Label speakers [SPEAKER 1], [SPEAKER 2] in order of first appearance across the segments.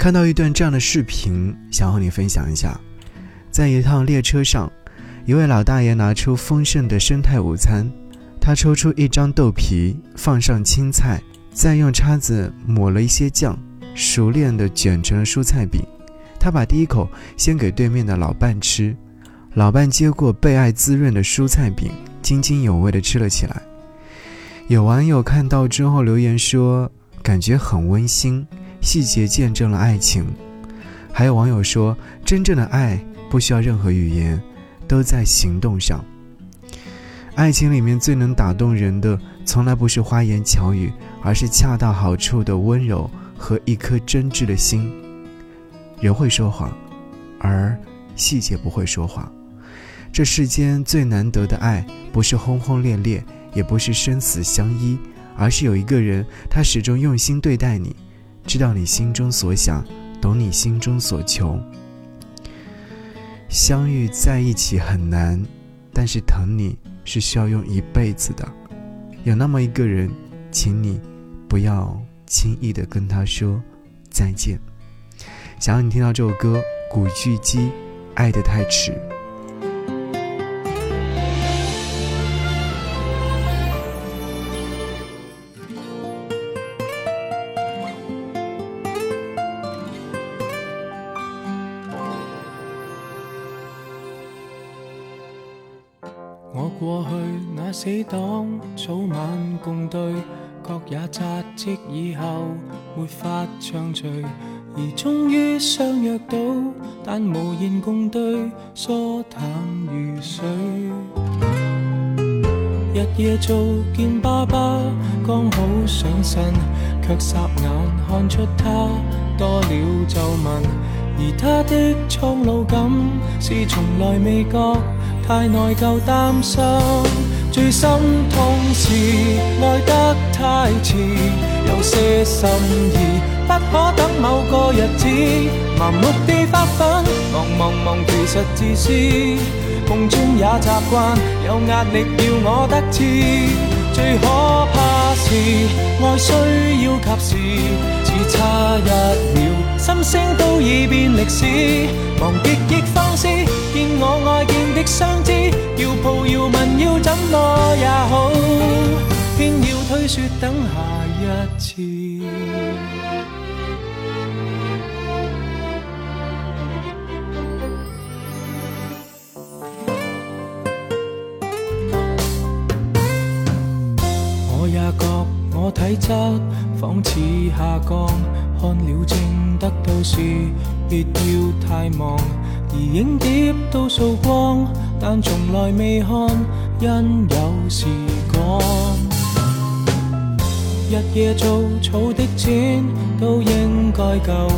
[SPEAKER 1] 看到一段这样的视频，想和你分享一下。在一趟列车上，一位老大爷拿出丰盛的生态午餐，他抽出一张豆皮，放上青菜，再用叉子抹了一些酱，熟练地卷成了蔬菜饼。他把第一口先给对面的老伴吃，老伴接过被爱滋润的蔬菜饼，津津有味地吃了起来。有网友看到之后留言说，感觉很温馨，细节见证了爱情。还有网友说，真正的爱不需要任何语言，都在行动上。爱情里面最能打动人的，从来不是花言巧语，而是恰到好处的温柔和一颗真挚的心。人会说谎，而细节不会说谎。这世间最难得的爱，不是轰轰烈烈，也不是生死相依，而是有一个人，他始终用心对待你，知道你心中所想，懂你心中所求。相遇在一起很难，但是疼你是需要用一辈子的。有那么一个人，请你不要轻易的跟他说再见。想让你听到这首歌《古巨基》，爱得太迟。
[SPEAKER 2] 我过去那死党，早晚共对，各也扎职以后，没法畅聚。而终于相约到，但无言共对，疏淡如水。日夜做见爸爸，刚好上身，却霎眼看出他多了皱纹。而他的苍老感是从来未觉，太内疚担心。最心痛是爱得太迟，有些心意。不可等某个日子，盲目地发奋，忙忙忙，其实自私。梦中也习惯，有压力要我得志。最可怕是爱需要及时，只差一秒，心声都已变历史。忘极亦放肆，见我爱见的相知，要抱要吻要怎么也好，偏要推说等下一次。我也觉我体质仿似下降，看了症得到时，别要太忙。而影碟都扫光，但从来未看，因有时讲。日夜做草的钱都应该够，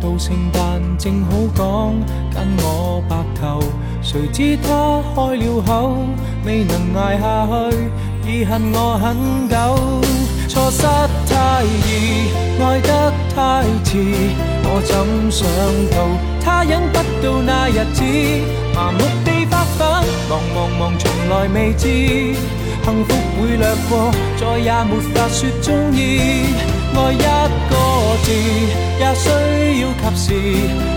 [SPEAKER 2] 到圣诞正好讲跟我白头。谁知他开了口，未能挨下去，已恨我很久。错失太易，爱得太迟，我怎想到他忍不到那日子，麻木地发奋，忙忙忙，从来未知幸福会掠过，再也没法说中意。爱一个字也需要及时，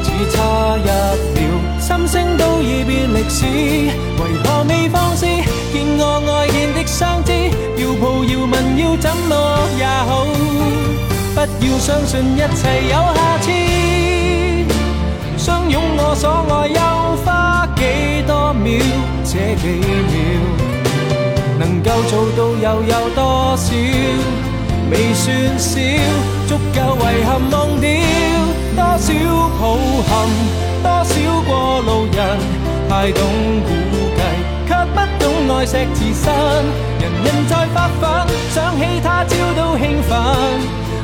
[SPEAKER 2] 只差一秒，心声都已变历史，要相信一切有下次。相拥我所爱又花几多秒？这几秒能够做到又有多少？未算少，足够遗憾忘掉多少抱憾，多少过路人太懂估计，却不懂爱惜自身。人人在发奋，想起他朝都兴奋。